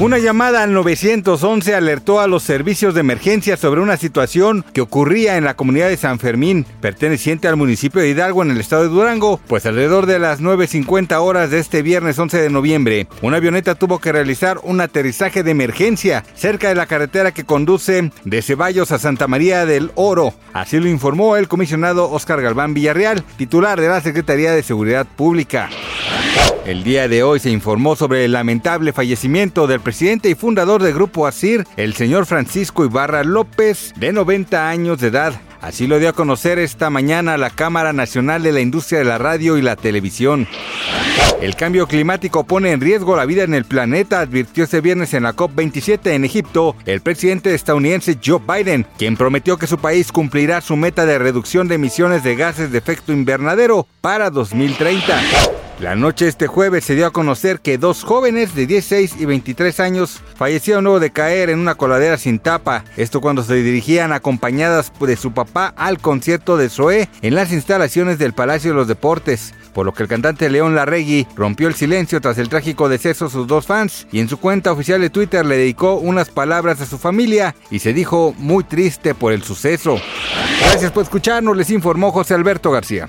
Una llamada al 911 alertó a los servicios de emergencia sobre una situación que ocurría en la comunidad de San Fermín, perteneciente al municipio de Hidalgo en el estado de Durango, pues alrededor de las 9.50 horas de este viernes 11 de noviembre, una avioneta tuvo que realizar un aterrizaje de emergencia cerca de la carretera que conduce de Ceballos a Santa María del Oro. Así lo informó el comisionado Oscar Galván Villarreal, titular de la Secretaría de Seguridad Pública. El día de hoy se informó sobre el lamentable fallecimiento del presidente y fundador del Grupo ASIR, el señor Francisco Ibarra López, de 90 años de edad. Así lo dio a conocer esta mañana la Cámara Nacional de la Industria de la Radio y la Televisión. El cambio climático pone en riesgo la vida en el planeta, advirtió este viernes en la COP27 en Egipto el presidente estadounidense Joe Biden, quien prometió que su país cumplirá su meta de reducción de emisiones de gases de efecto invernadero para 2030. La noche este jueves se dio a conocer que dos jóvenes de 16 y 23 años fallecieron luego de caer en una coladera sin tapa. Esto cuando se dirigían acompañadas de su papá al concierto de Zoé en las instalaciones del Palacio de los Deportes. Por lo que el cantante León Larregui rompió el silencio tras el trágico deceso de sus dos fans y en su cuenta oficial de Twitter le dedicó unas palabras a su familia y se dijo muy triste por el suceso. Gracias por escucharnos, les informó José Alberto García.